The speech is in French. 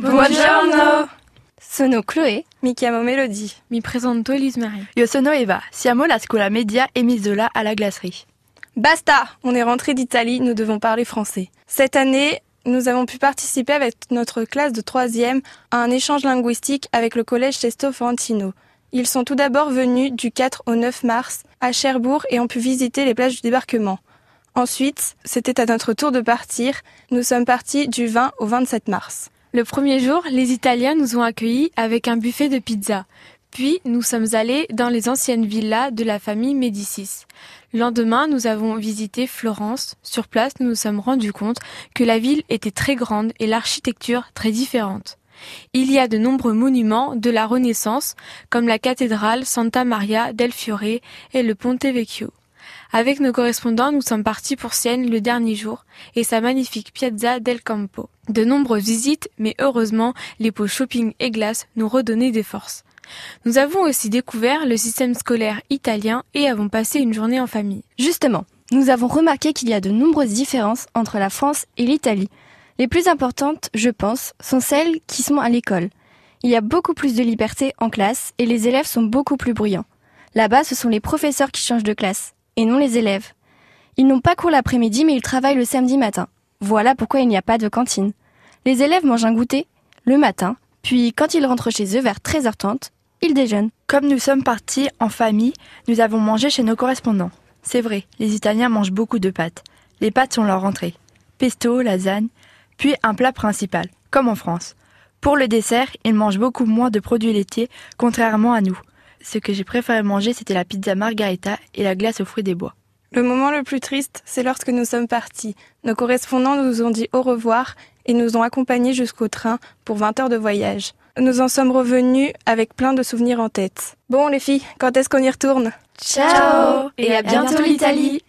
Buongiorno Sono Chloé. Mi chiamo Melody. Mi presento Elise Marie. Io sono Eva. Siamo la scuola media Emisola à la glacerie. Basta On est rentré d'Italie, nous devons parler français. Cette année, nous avons pu participer avec notre classe de troisième à un échange linguistique avec le collège Sesto Fantino. Ils sont tout d'abord venus du 4 au 9 mars à Cherbourg et ont pu visiter les plages du débarquement. Ensuite, c'était à notre tour de partir. Nous sommes partis du 20 au 27 mars. Le premier jour, les Italiens nous ont accueillis avec un buffet de pizza. Puis, nous sommes allés dans les anciennes villas de la famille Médicis. Le lendemain, nous avons visité Florence. Sur place, nous nous sommes rendus compte que la ville était très grande et l'architecture très différente. Il y a de nombreux monuments de la Renaissance, comme la cathédrale Santa Maria del Fiore et le Ponte Vecchio. Avec nos correspondants, nous sommes partis pour Sienne le dernier jour et sa magnifique Piazza del Campo. De nombreuses visites, mais heureusement, les pots shopping et glace nous redonnaient des forces. Nous avons aussi découvert le système scolaire italien et avons passé une journée en famille. Justement, nous avons remarqué qu'il y a de nombreuses différences entre la France et l'Italie. Les plus importantes, je pense, sont celles qui sont à l'école. Il y a beaucoup plus de liberté en classe et les élèves sont beaucoup plus bruyants. Là-bas, ce sont les professeurs qui changent de classe et non les élèves. Ils n'ont pas cours l'après-midi mais ils travaillent le samedi matin. Voilà pourquoi il n'y a pas de cantine. Les élèves mangent un goûter le matin, puis quand ils rentrent chez eux vers 13h30, ils déjeunent. Comme nous sommes partis en famille, nous avons mangé chez nos correspondants. C'est vrai, les Italiens mangent beaucoup de pâtes. Les pâtes sont leur entrée. Pesto, lasagne, puis un plat principal, comme en France. Pour le dessert, ils mangent beaucoup moins de produits laitiers, contrairement à nous. Ce que j'ai préféré manger, c'était la pizza margarita et la glace aux fruits des bois. Le moment le plus triste, c'est lorsque nous sommes partis. Nos correspondants nous ont dit au revoir et nous ont accompagnés jusqu'au train pour 20 heures de voyage. Nous en sommes revenus avec plein de souvenirs en tête. Bon les filles, quand est-ce qu'on y retourne? Ciao Et à bientôt l'Italie